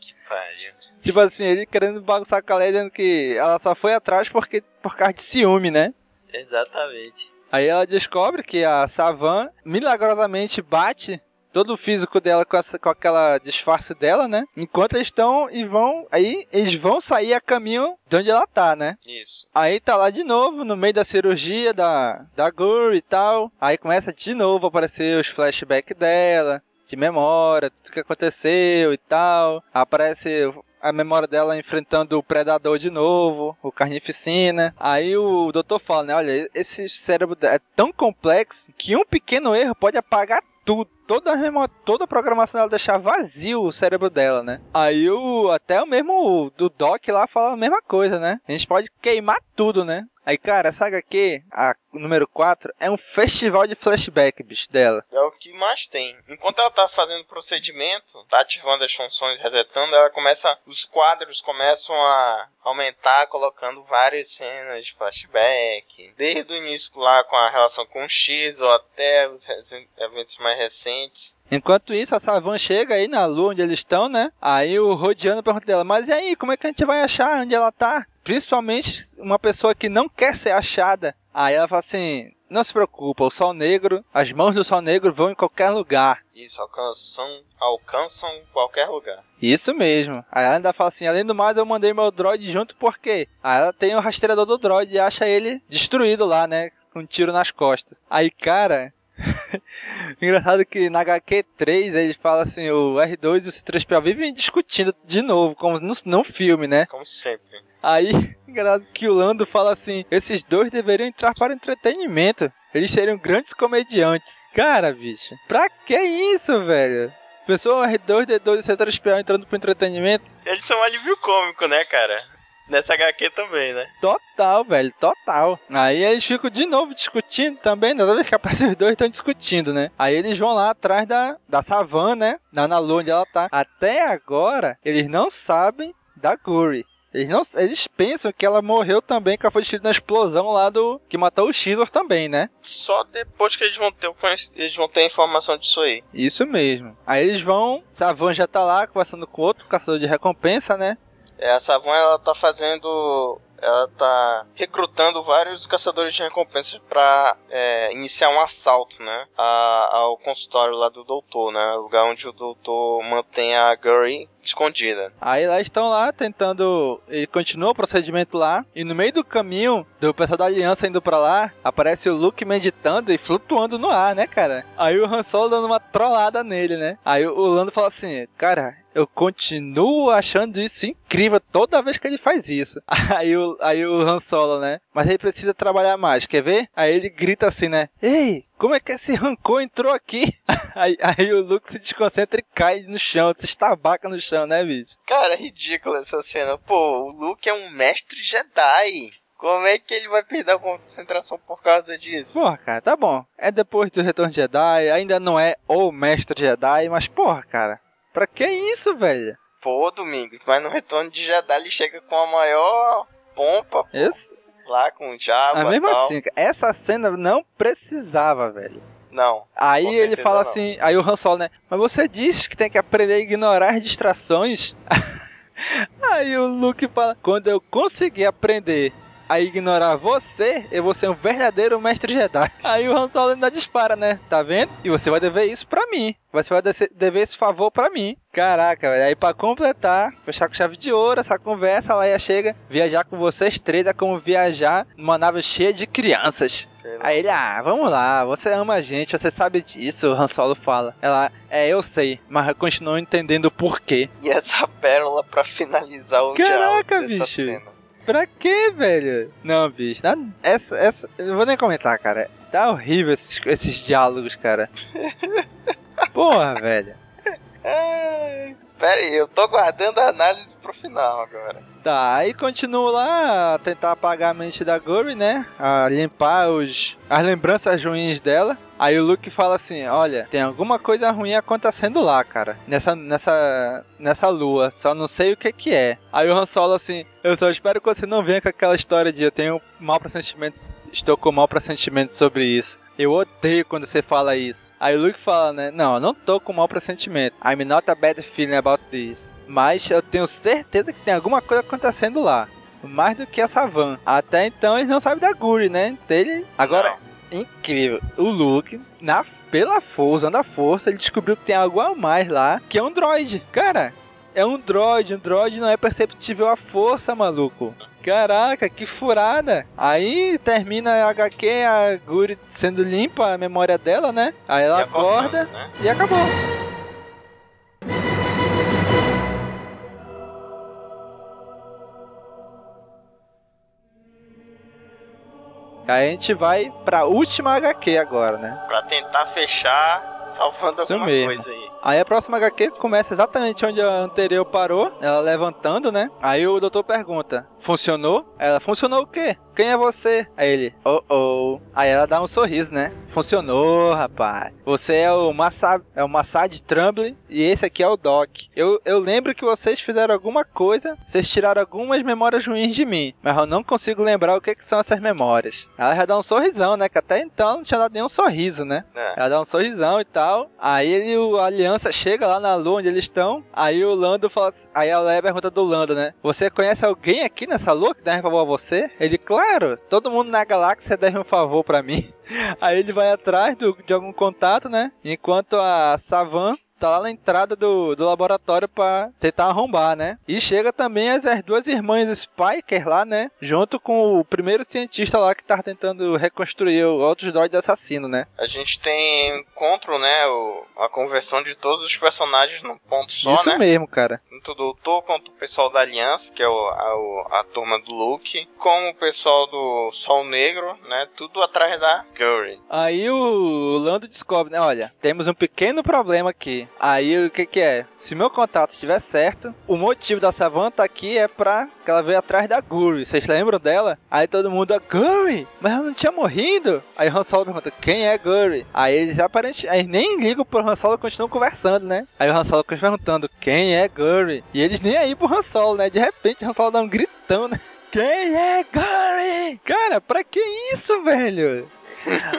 Speaker 3: Que pariu.
Speaker 2: Tipo assim, ele querendo bagunçar com a Leia, dizendo que ela só foi atrás porque, por causa de ciúme, né?
Speaker 3: Exatamente.
Speaker 2: Aí ela descobre que a Savan milagrosamente bate todo o físico dela com, essa, com aquela disfarce dela, né? Enquanto eles estão e vão. Aí eles vão sair a caminho de onde ela tá, né?
Speaker 3: Isso.
Speaker 2: Aí tá lá de novo, no meio da cirurgia da, da Guri e tal. Aí começa de novo a aparecer os flashbacks dela, de memória, tudo que aconteceu e tal. Aparece a memória dela enfrentando o predador de novo, o carnificina. Aí o doutor fala, né? Olha, esse cérebro é tão complexo que um pequeno erro pode apagar tudo. Toda a, memória, toda a programação dela deixar vazio o cérebro dela, né? Aí o até o mesmo do Doc lá fala a mesma coisa, né? A gente pode queimar tudo, né? Aí, cara, essa HQ, a número 4, é um festival de flashback, bicho, dela.
Speaker 3: É o que mais tem. Enquanto ela tá fazendo o procedimento, tá ativando as funções, resetando, ela começa. Os quadros começam a aumentar, colocando várias cenas de flashback. Desde o início lá com a relação com o X ou até os eventos mais recentes.
Speaker 2: Enquanto isso, a Savan chega aí na lua onde eles estão, né? Aí o Rodiano pergunta dela, mas e aí, como é que a gente vai achar onde ela tá? Principalmente uma pessoa que não quer ser achada. Aí ela fala assim, não se preocupa, o Sol Negro, as mãos do Sol Negro vão em qualquer lugar.
Speaker 3: Isso, alcançam, alcançam qualquer lugar.
Speaker 2: Isso mesmo. Aí ela ainda fala assim, além do mais, eu mandei meu droid junto porque aí ela tem o rastreador do droid e acha ele destruído lá, né? Com um tiro nas costas. Aí, cara... [laughs] Engraçado que na HQ3 ele fala assim, o R2 e o C3PO vivem discutindo de novo, como no, no filme, né?
Speaker 3: Como sempre.
Speaker 2: Aí, [laughs] engraçado que o Lando fala assim, esses dois deveriam entrar para o entretenimento. eles seriam grandes comediantes. Cara, bicho, pra que isso, velho? Pessoa R2D2 e C3PO entrando pro entretenimento?
Speaker 3: Eles são um alívio cômico, né, cara? Nessa HQ também, né?
Speaker 2: Total, velho, total. Aí eles ficam de novo discutindo também, né? Toda vez que aparece os dois estão discutindo, né? Aí eles vão lá atrás da, da savana, né? Na lua onde ela tá. Até agora, eles não sabem da Guri. Eles, não, eles pensam que ela morreu também, que ela foi destruída na explosão lá do. que matou o Xizor também, né?
Speaker 3: Só depois que eles vão ter, eles vão ter a informação disso aí.
Speaker 2: Isso mesmo. Aí eles vão. Savan já tá lá conversando com outro caçador de recompensa, né?
Speaker 3: É, a Savan ela tá fazendo ela tá recrutando vários caçadores de recompensas para é, iniciar um assalto, né, a, ao consultório lá do doutor, né, o lugar onde o doutor mantém a Gurry escondida.
Speaker 2: Aí lá estão lá tentando. Ele continua o procedimento lá. E no meio do caminho, do pessoal da aliança indo pra lá, aparece o Luke meditando e flutuando no ar, né, cara? Aí o Han Solo dando uma trollada nele, né? Aí o Lando fala assim: Cara, eu continuo achando isso incrível toda vez que ele faz isso. [laughs] Aí o, aí o Han Solo, né? Mas ele precisa trabalhar mais, quer ver? Aí ele grita assim, né? Ei, como é que esse rancor entrou aqui? [laughs] Aí, aí, o Luke se desconcentra e cai no chão, se estabaca no chão, né, bicho?
Speaker 3: Cara, é ridícula essa cena. Pô, o Luke é um mestre Jedi. Como é que ele vai perder a concentração por causa disso?
Speaker 2: Porra, cara, tá bom. É depois do Retorno de Jedi, ainda não é o mestre Jedi, mas porra, cara, pra que isso, velho?
Speaker 3: Pô, Domingo, mas no Retorno de Jedi ele chega com a maior pompa.
Speaker 2: Esse?
Speaker 3: Lá com o
Speaker 2: Mas mesmo
Speaker 3: tal.
Speaker 2: assim, essa cena não precisava, velho.
Speaker 3: Não.
Speaker 2: Aí ele fala
Speaker 3: não.
Speaker 2: assim, aí o Han Solo, né? Mas você diz que tem que aprender a ignorar as distrações? [laughs] aí o Luke fala, quando eu conseguir aprender a ignorar você, eu vou ser um verdadeiro mestre Jedi. Aí o Han Solo ainda dispara, né? Tá vendo? E você vai dever isso pra mim. Você vai dever esse favor pra mim. Caraca, velho. Aí pra completar, fechar com chave de ouro essa conversa, a Leia chega, viajar com vocês três é como viajar numa nave cheia de crianças. Aí ele, ah, vamos lá, você ama a gente, você sabe disso, o Han Solo fala. Ela, é, eu sei, mas eu continuo entendendo o porquê.
Speaker 3: E essa pérola pra finalizar o
Speaker 2: Caraca,
Speaker 3: diálogo dessa
Speaker 2: bicho.
Speaker 3: cena.
Speaker 2: Pra quê, velho? Não, bicho, nada- essa, essa, eu não vou nem comentar, cara. Tá horrível esses, esses diálogos, cara. [laughs] Porra, velho.
Speaker 3: Pera aí, eu tô guardando a análise pro final agora.
Speaker 2: Tá, aí continua lá a tentar apagar a mente da Guri, né? A limpar os, as lembranças ruins dela. Aí o Luke fala assim: Olha, tem alguma coisa ruim acontecendo lá, cara. Nessa, nessa, nessa lua. Só não sei o que que é. Aí o Han Solo assim: Eu só espero que você não venha com aquela história de eu tenho mau pressentimentos. Estou com mau pressentimento sobre isso. Eu odeio quando você fala isso. Aí o Luke fala, né? Não, eu não tô com mau pressentimento. I'm not a bad feeling about this. Mas eu tenho certeza que tem alguma coisa acontecendo lá. Mais do que essa van. Até então eles não sabem da Guri, né? Ele... Agora, incrível. O Luke, na, pela força, usando a força, ele descobriu que tem algo a mais lá, que é um droid. Cara, é um droid. Um droid não é perceptível à força, maluco. Caraca, que furada! Aí termina a HQ, a Guri sendo limpa a memória dela, né? Aí ela
Speaker 3: E
Speaker 2: acorda
Speaker 3: né?
Speaker 2: e acabou. Aí a gente vai pra última HQ agora, né?
Speaker 3: Pra tentar fechar, salvando
Speaker 2: Isso
Speaker 3: alguma
Speaker 2: mesmo.
Speaker 3: coisa aí.
Speaker 2: Aí a próxima HQ começa exatamente onde a anterior parou, ela levantando, né? Aí o doutor pergunta: Funcionou? Ela, funcionou o quê? Quem é você? Aí ele, oh oh. Aí ela dá um sorriso, né? Funcionou, rapaz. Você é o Massa, é o Massad Trumble e esse aqui é o Doc. Eu, eu lembro que vocês fizeram alguma coisa, vocês tiraram algumas memórias ruins de mim, mas eu não consigo lembrar o que, que são essas memórias. Ela já dá um sorrisão, né? Que até então não tinha dado nenhum sorriso, né?
Speaker 3: É.
Speaker 2: Ela dá um sorrisão e tal. Aí ele, o a aliança chega lá na lua onde eles estão. Aí o Lando fala. Aí a Leia pergunta do Lando, né? Você conhece alguém aqui nessa lua que deve um favor a você? Ele, claro, todo mundo na galáxia deve um favor pra mim. [laughs] Aí ele vai atrás do- de algum contato, né? Enquanto a Savan tá lá na entrada do, do laboratório pra tentar arrombar, né? E chega também as, as duas irmãs Spiker lá, né? Junto com o primeiro cientista lá que tá tentando reconstruir outros droids assassinos, né?
Speaker 3: A gente tem encontro, né? O, a conversão de todos os personagens num ponto só,
Speaker 2: Isso
Speaker 3: né?
Speaker 2: mesmo, cara.
Speaker 3: Tanto o Doutor quanto o pessoal da Aliança, que é o, a, o- a turma do Luke, como o pessoal do Sol Negro, né? Tudo atrás da Gurry.
Speaker 2: Aí o Lando descobre, né? Olha, temos um pequeno problema aqui. Aí o que que é? Se meu contato estiver certo, o motivo da Savannah tá aqui é pra que ela veio atrás da Guri. Vocês lembram dela? Aí todo mundo, Guri, mas ela não tinha morrido? Aí Han Solo pergunta, quem é Guri? Aí eles aparentemente, aí nem ligam pro Han Solo continuam conversando, né? Aí o Han Solo continua perguntando, quem é Guri? E eles nem aí pro Han Solo, né? De repente o Han Solo dá um gritão, né? [laughs] Quem é Gary? Cara, pra que isso, velho?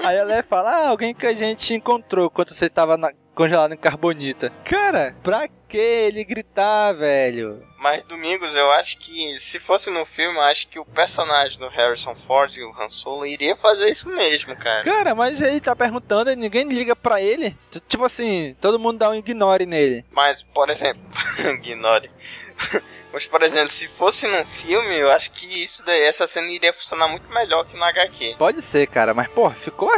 Speaker 2: Aí ela fala, ah, alguém que a gente encontrou quando você tava na- congelado em carbonita. Cara, pra que ele gritar, velho?
Speaker 3: Mas Domingos, eu acho que se fosse no filme, eu acho que o personagem do Harrison Ford e o Han Solo iria fazer isso mesmo, cara.
Speaker 2: Cara, mas ele tá perguntando e ninguém liga pra ele. Tipo assim, todo mundo dá um ignore nele.
Speaker 3: Mas, por exemplo, [laughs] ignore. [laughs] Mas, por exemplo, se fosse num filme, eu acho que isso daí, essa cena iria funcionar muito melhor que no HQ.
Speaker 2: Pode ser, cara, mas pô, ficou,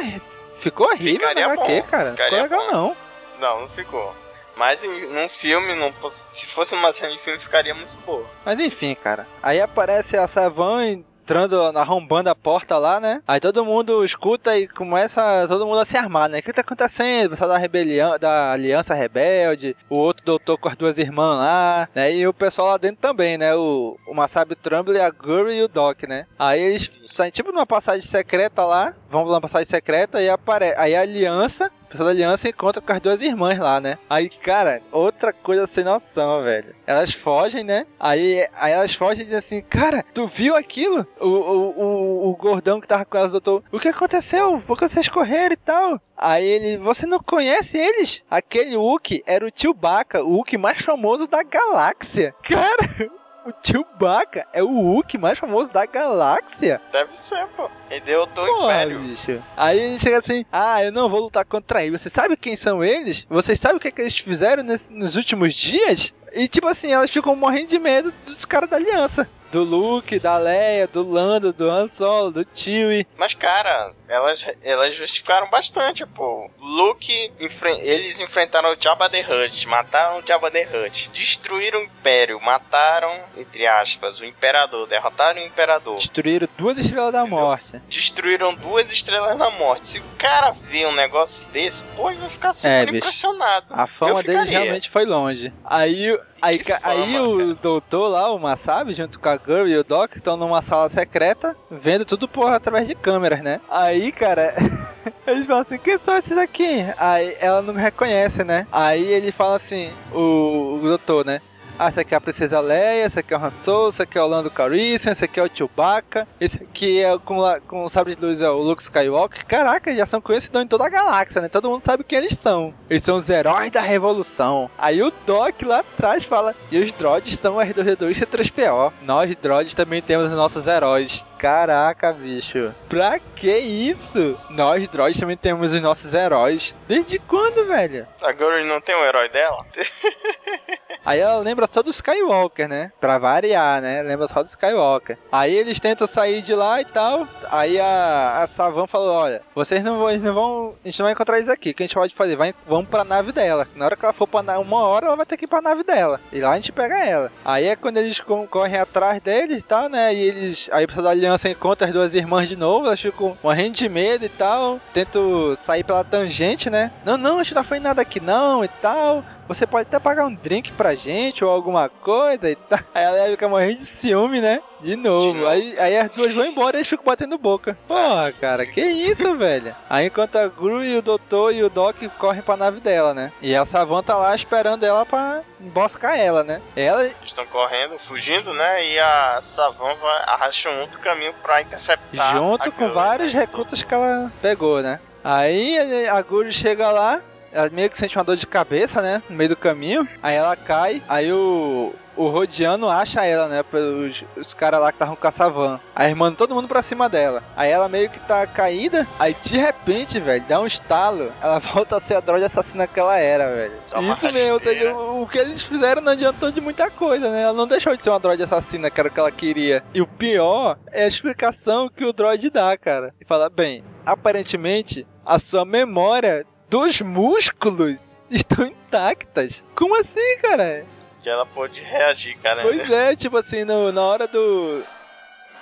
Speaker 2: ficou horrível
Speaker 3: Ficaria
Speaker 2: no HQ,
Speaker 3: bom,
Speaker 2: cara. Não ficou
Speaker 3: ficaria
Speaker 2: legal
Speaker 3: bom.
Speaker 2: não.
Speaker 3: Não, não ficou. Mas em- num filme, num- se fosse uma cena de filme, ficaria muito boa.
Speaker 2: Mas enfim, cara. Aí aparece a Savan entrando, arrombando a porta lá, né? Aí todo mundo escuta e começa todo mundo a se armar, né? O que tá acontecendo? O pessoal da rebelião, da Aliança Rebelde, o outro doutor com as duas irmãs lá, né? E o pessoal lá dentro também, né? O, o Masabi Trumbull, a Guri e o Doc, né? Aí eles saem tipo numa passagem secreta lá, vão pra uma passagem secreta e aparece. Aí a Aliança o pessoal da Aliança encontra com as duas irmãs lá, né? Aí, cara, outra coisa sem noção, velho. Elas fogem, né? Aí, aí elas fogem e dizem assim, cara, tu viu aquilo? O, o, o, o gordão que tava com elas, doutor, o que aconteceu? Por que vocês correram e tal? Aí ele, você não conhece eles? Aquele Wookie era o Chewbacca, o Wookie mais famoso da galáxia. Cara, o Chewbacca é o Wookie mais famoso da galáxia.
Speaker 3: Deve ser, pô. Ele deu o
Speaker 2: Porra,
Speaker 3: império.
Speaker 2: bicho. Aí ele chega assim: Ah, eu não vou lutar contra eles. Você sabe quem são eles? Vocês sabem o que, é que eles fizeram nesse- nos últimos dias? E tipo assim, elas ficam morrendo de medo dos caras da aliança. Do Luke, da Leia, do Lando, do Han Solo, do Chewie.
Speaker 3: Mas, cara, elas, elas justificaram bastante, pô. Luke, enfre- eles enfrentaram o Jabba the Hutt, mataram o Jabba the Hutt, destruíram o Império, mataram, entre aspas, o Imperador, derrotaram o Imperador,
Speaker 2: Destruíram duas estrelas da
Speaker 3: Entendeu?
Speaker 2: morte.
Speaker 3: destruíram duas Estrelas da Morte. Se o cara vê um negócio desse, pô, ele vai ficar super
Speaker 2: É,
Speaker 3: impressionado.
Speaker 2: A fama
Speaker 3: ficaria.
Speaker 2: realmente foi longe. Aí, aí, aí o doutor lá, o Masabi, junto com a Girl e o Doc, estão numa sala secreta, vendo tudo por através de câmeras, né? Aí, cara, [laughs] eles falam assim, quem são esses aqui? Aí ela não reconhece, né? Aí ele fala assim, o, o doutor, né? Ah, esse aqui é a Princesa Leia, esse aqui é o Han Solo, esse aqui é o Lando Calrissian, esse aqui é o Chewbacca, esse aqui é com, com o sabre de luz é o Luke Skywalker. Caraca, já são conhecidos em toda a galáxia, né? Todo mundo sabe quem eles são. Eles são os heróis da revolução. Aí o Doc lá atrás fala, e os droids são R2D2 e C3PO. Nós droids também temos os nossos heróis. Caraca, bicho. Pra que isso? Nós droids também temos os nossos heróis. Desde quando, velho?
Speaker 3: A Guri não tem o herói dela? [laughs]
Speaker 2: Aí ela lembra só do Skywalker, né? Pra variar, né? Lembra só do Skywalker. Aí eles tentam sair de lá e tal. Aí a, a Savan falou: Olha, vocês não vão, não vão. A gente não vai encontrar eles aqui. O que a gente pode fazer? Vai, vamos pra nave dela. Na hora que ela for pra na- uma hora, ela vai ter que ir pra nave dela. E lá a gente pega ela. Aí é quando eles co- correm atrás deles e tal, né? E eles. Aí o pessoal da aliança encontra as duas irmãs de novo. Elas ficam morrendo de medo e tal. Tentam sair pela tangente, né? Não, não, a gente não foi nada aqui não e tal. Você pode até pagar um drink pra gente ou alguma coisa e tal. Aí ela fica morrendo de ciúme, né? De novo.
Speaker 3: De novo.
Speaker 2: Aí, aí as duas vão embora e eles ficam batendo boca. Porra, cara, que isso, [laughs] velho? Aí enquanto a Gru e o Doutor e o Doc correm pra nave dela, né? E a Savan tá lá esperando ela pra emboscar ela, né? Ela
Speaker 3: estão correndo, fugindo, né? E a Savan vai, arrasta um outro caminho pra interceptar.
Speaker 2: junto com
Speaker 3: Guri,
Speaker 2: vários
Speaker 3: né?
Speaker 2: recrutas que ela pegou, né? Aí a Guru chega lá, ela meio que sente uma dor de cabeça, né? No meio do caminho. Aí ela cai, aí o, o Rodiano acha ela, né? Os, os caras lá que estavam com a Savan. Aí manda todo mundo pra cima dela. Aí ela meio que tá caída. Aí de repente, velho, dá um estalo. Ela [laughs] volta a ser a droga assassina que ela era, velho. Isso mesmo, o, o que eles fizeram não adiantou de muita coisa, né? Ela não deixou de ser uma droid assassina, que era o que ela queria. E o pior é a explicação que o droid dá, cara. E fala, bem, aparentemente a sua memória dos músculos estão intactas. Como assim, cara?
Speaker 3: Que ela pôde reagir, cara.
Speaker 2: Pois é, tipo assim, no, na hora do.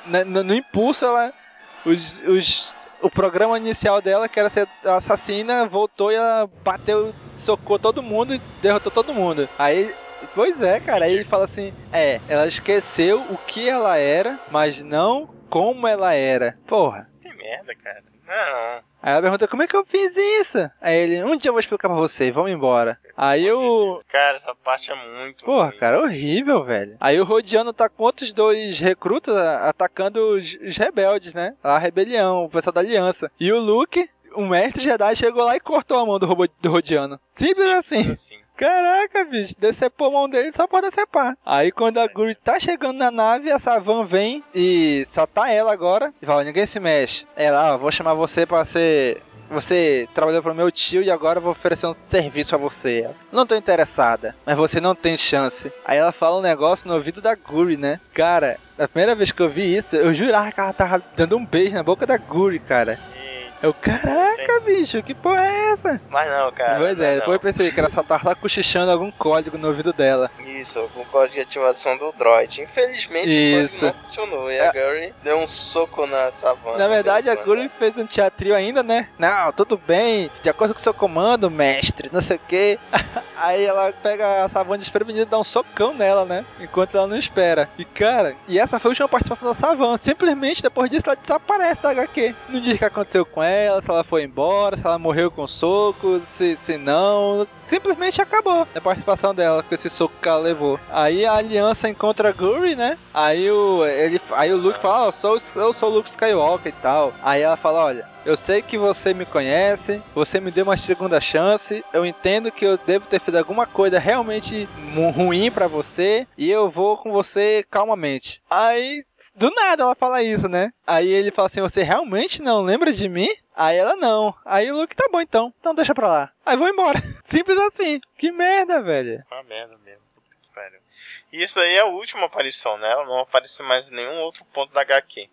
Speaker 2: na- no, no impulso, ela. Os, os, o programa inicial dela, que era ser assassina, voltou e ela bateu, socou todo mundo e derrotou todo mundo. Aí. Pois é, cara. Aí ele fala assim: é, ela esqueceu o que ela era, mas não como ela era. Porra.
Speaker 3: Que merda, cara. Não.
Speaker 2: Aí ela pergunta: como é que eu fiz isso? Aí ele: um dia eu vou explicar pra você, vamos embora. Aí o.
Speaker 3: Cara, essa parte é muito.
Speaker 2: Porra, cara, horrível, velho. Aí o Rodiano tá com outros dois recrutas atacando os, os rebeldes, né? A rebelião, o pessoal da aliança. E o Luke, o mestre Jedi, chegou lá e cortou a mão do, robô, do Rodiano. Simples assim.
Speaker 3: assim.
Speaker 2: Caraca, bicho, decepou a mão dele só pra decepar. Aí quando a Guri tá chegando na nave, a Savan vem e só tá ela agora. E fala, ninguém se mexe. Ela, ó, vou chamar você pra ser... Você trabalhou pro meu tio e agora eu vou oferecer um serviço a você. Não tô interessada, mas você não tem chance. Aí ela fala um negócio no ouvido da Guri, né? Cara, a primeira vez que eu vi isso, eu jurava que ela tava dando um beijo na boca da Guri, cara. Eu, caraca, bicho, que porra é essa?
Speaker 3: Mas não, cara.
Speaker 2: Pois é,
Speaker 3: não.
Speaker 2: depois eu percebi que ela só tava cochichando algum código no ouvido dela.
Speaker 3: Isso, o código de ativação do droid. Infelizmente
Speaker 2: Isso.
Speaker 3: o código não funcionou. E a Gary deu um soco na savana.
Speaker 2: Na verdade, a Guri fez um teatrinho ainda, né? Não, tudo bem, de acordo com o seu comando, mestre, não sei o que. [laughs] Aí ela pega a Savana desprevenida e dá um socão nela, né? Enquanto ela não espera. E cara, e essa foi a última participação da Savana. Simplesmente depois disso ela desaparece da HQ. Não diz o que aconteceu com ela, se ela foi embora, se ela morreu com socos, se, se não. Simplesmente acabou a participação dela com esse soco que ela levou. Aí a aliança encontra a Guri, né? Aí o, ele, aí o Luke fala: "Ah, eu, sou, eu sou o Luke Skywalker e tal. Aí ela fala: Olha, eu sei que você me conhece, você me deu uma segunda chance. Eu entendo que eu devo ter feito alguma coisa realmente ruim pra você e eu vou com você calmamente. Aí do nada ela fala isso, né? Aí ele fala assim: Você realmente não lembra de mim? Aí ela não. Aí o Luke tá bom então. Então deixa pra lá. Aí vou embora. [laughs] Simples assim. Que merda, velho.
Speaker 3: Uma merda mesmo. Puta que pariu. E isso daí é a última aparição, né? Ela não aparece mais em nenhum outro ponto da HQ.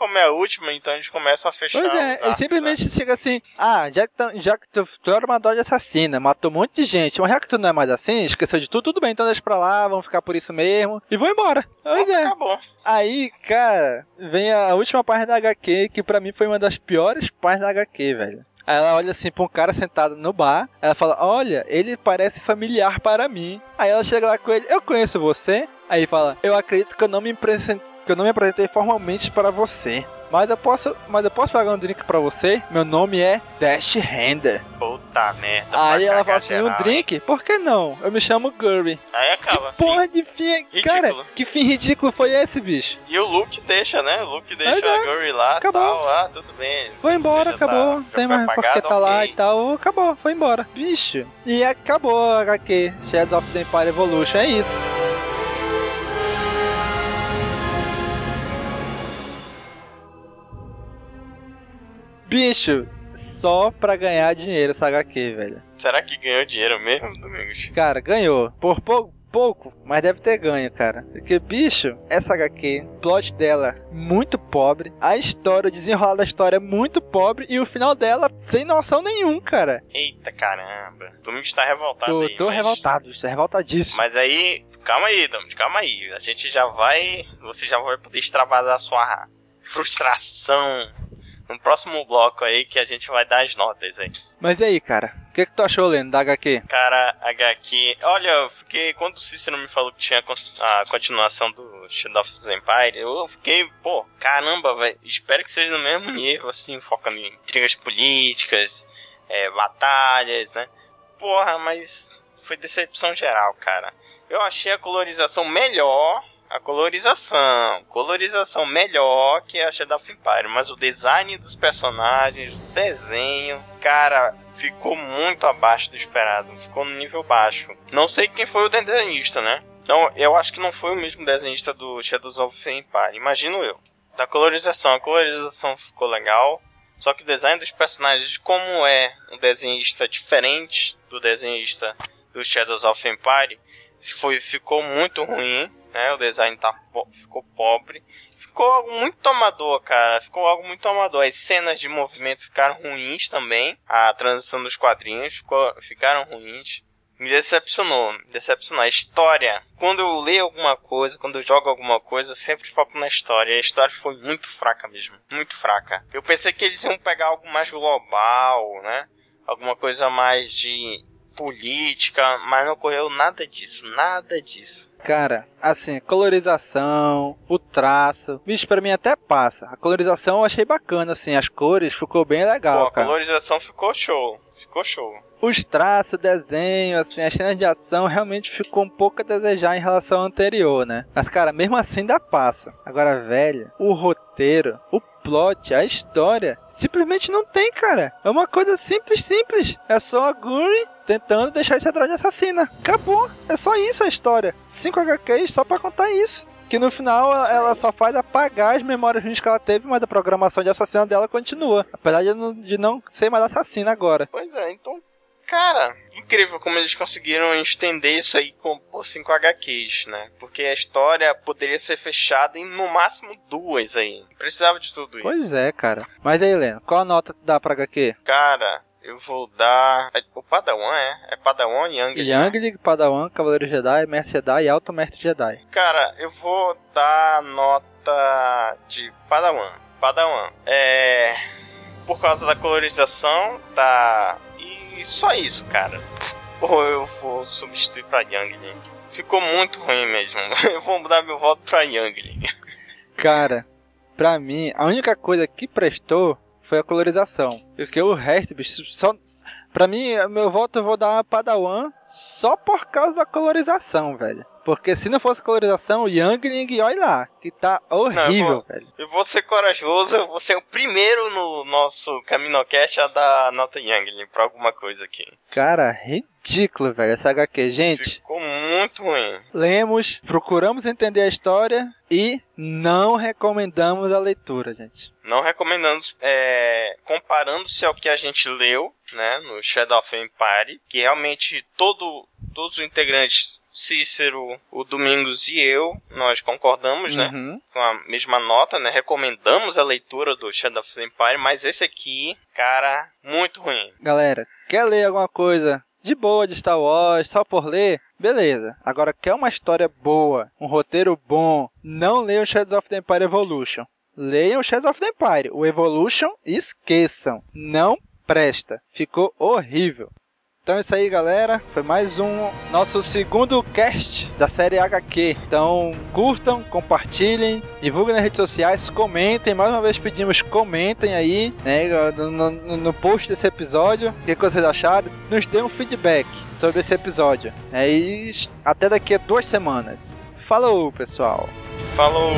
Speaker 3: Como é a última, então a gente começa a fechar.
Speaker 2: Pois é, ele
Speaker 3: arcos,
Speaker 2: simplesmente chega assim: Ah, já que, tu- já que tu, tu era uma dodge assassina, matou um monte de gente, mas já que tu não é mais assim, esqueceu de tudo, tudo bem, então deixa pra lá, vamos ficar por isso mesmo. E vou embora.
Speaker 3: Né?
Speaker 2: Pois é.
Speaker 3: Acabou.
Speaker 2: Aí, cara, vem a última parte da HQ, que pra mim foi uma das piores partes da HQ, velho. Aí ela olha assim pra um cara sentado no bar, ela fala, olha, ele parece familiar para mim. Aí ela chega lá com ele, eu conheço você? Aí fala, eu acredito que eu não me apresentei, que eu não me apresentei formalmente para você. Mas eu posso, mas eu posso pagar um drink pra você? Meu nome é Dash Render.
Speaker 3: Puta merda.
Speaker 2: Aí ela fala assim, um
Speaker 3: geral, hein?
Speaker 2: drink? Por que não? Eu me chamo Gurry.
Speaker 3: Aí acaba.
Speaker 2: Que porra
Speaker 3: fim.
Speaker 2: de fim,
Speaker 3: Ridículo.
Speaker 2: cara, que fim ridículo foi esse, bicho?
Speaker 3: E o Luke deixa, né? O Luke deixa
Speaker 2: é.
Speaker 3: a Guri lá
Speaker 2: Acabou.
Speaker 3: tal. Ah, tudo bem.
Speaker 2: Foi embora,
Speaker 3: já
Speaker 2: acabou.
Speaker 3: tá-
Speaker 2: tem mais porque
Speaker 3: apagado,
Speaker 2: tá lá
Speaker 3: ok.
Speaker 2: e tal. Acabou, foi embora. Bicho. E acabou a HQ. Shadow of the Empire Evolution. É isso. Bicho, só pra ganhar dinheiro essa HQ, velho.
Speaker 3: Será que ganhou dinheiro mesmo, Domingos?
Speaker 2: Cara, ganhou. Por pou- pouco, mas deve ter ganho, cara. Porque, bicho, essa HQ, o plot dela muito pobre, a história, o desenrolar da história é muito pobre e o final dela sem noção nenhum, cara.
Speaker 3: Eita caramba. Domingos tá revoltado
Speaker 2: Tô,
Speaker 3: aí.
Speaker 2: tô
Speaker 3: mas-
Speaker 2: revoltado, estou revoltadíssimo.
Speaker 3: Mas aí, calma aí, Domingos, calma aí. A gente já vai. Você já vai poder extravasar a sua frustração no próximo bloco aí que a gente vai dar as notas aí.
Speaker 2: Mas e aí, cara? O que, que tu achou, Leno, da HQ?
Speaker 3: Cara, HQ. Olha, eu fiquei. Quando o Cícero me falou que tinha a continuação do Shadow of the Empire, eu fiquei, pô, caramba, velho. Espero que seja no mesmo nível, assim, focando em intrigas políticas, é, batalhas, né? Porra, mas foi decepção geral, cara. Eu achei a colorização melhor. A colorização. Colorização melhor que a Shadow of Empire, mas o design dos personagens, o desenho, cara, ficou muito abaixo do esperado. Ficou no nível baixo. Não sei quem foi o desenhista, né? Então, eu acho que não foi o mesmo desenhista do Shadows of Empire, imagino eu. Da colorização, a colorização ficou legal. Só que o design dos personagens, como é um desenhista diferente do desenhista do Shadows of Empire, foi, ficou muito ruim, né? O design tá, ficou pobre. Ficou algo muito tomador, cara. Ficou algo muito tomador. As cenas de movimento ficaram ruins também. A transição dos quadrinhos ficou, ficaram ruins me decepcionou, me decepcionou. A história, quando eu leio alguma coisa, quando eu jogo alguma coisa, eu sempre foco na história. A história foi muito fraca mesmo, muito fraca. Eu pensei que eles iam pegar algo mais global, né? Alguma coisa mais de política, mas não ocorreu nada disso, nada disso.
Speaker 2: Cara, assim, colorização, o traço, bicho, pra mim até passa. A colorização eu achei bacana, assim, as cores ficou bem legal,
Speaker 3: Pô, a
Speaker 2: cara.
Speaker 3: colorização ficou show, ficou show
Speaker 2: os traços, desenho, assim, as cenas de ação realmente ficou um pouco a desejar em relação ao anterior, né? Mas, cara, mesmo assim dá passa. Agora, velho, o roteiro, o plot, a história, simplesmente não tem, cara. É uma coisa simples, simples. É só a Guri tentando deixar esse atrás de assassina. Acabou. É só isso a história. 5 HQs só para contar isso que no final ela só faz apagar as memórias ruins que ela teve, mas a programação de assassina dela continua. Apesar de não, de não ser mais assassina agora.
Speaker 3: Pois é, então Cara, incrível como eles conseguiram estender isso aí com, 5 HQs, né? Porque a história poderia ser fechada em no máximo duas aí. Precisava de tudo isso.
Speaker 2: Pois é, cara. Mas aí, Helena, qual a nota dá pra HQ?
Speaker 3: Cara, eu vou dar. É, o Padawan é? É Padawan e Youngling.
Speaker 2: Youngling, Padawan, Cavaleiro Jedi, Mestre Jedi e Alto Mestre Jedi.
Speaker 3: Cara, eu vou dar nota de Padawan. Padawan. É. Por causa da colorização, da e só isso, cara. Ou eu vou substituir pra Youngling. Ficou muito ruim mesmo. [laughs] Eu vou mudar meu voto pra Youngling.
Speaker 2: Cara, pra mim, a única coisa que prestou foi a colorização. Porque o resto, bicho, só. Pra mim, meu voto eu vou dar uma Padawan só por causa da colorização, velho. Porque se não fosse colorização, o Youngling, olha lá, que tá horrível, não, eu vou, velho.
Speaker 3: Eu vou ser corajoso, eu vou ser o primeiro no nosso CaminoCast a dar nota Youngling pra alguma coisa aqui.
Speaker 2: Cara, ridículo, velho, essa HQ. Gente,
Speaker 3: ficou muito ruim.
Speaker 2: Lemos, procuramos entender a história e não recomendamos a leitura, gente.
Speaker 3: Não recomendamos, é, comparando-se ao que a gente leu, né, no Shadow of Empire, que realmente todo, todos os integrantes Cícero, o Domingos e eu, nós concordamos, né? uhum. Com a mesma nota, né? Recomendamos a leitura do Shadow of the Empire, mas esse aqui, cara, muito ruim.
Speaker 2: Galera, quer ler alguma coisa de boa de Star Wars, só por ler? Beleza. Agora, quer uma história boa, um roteiro bom, não leiam Shadows of the Empire Evolution. Leiam Shadows of the Empire. O Evolution, esqueçam. Não presta. Ficou horrível. Então é isso aí, galera. Foi mais um nosso segundo cast da série HQ. Então curtam, compartilhem, divulguem nas redes sociais, comentem. Mais uma vez pedimos comentem aí, né, no, no, post desse episódio. O que, vocês acharam? Nos dê um feedback sobre esse episódio. É, e até daqui a duas semanas. Falou, pessoal.
Speaker 3: Falou.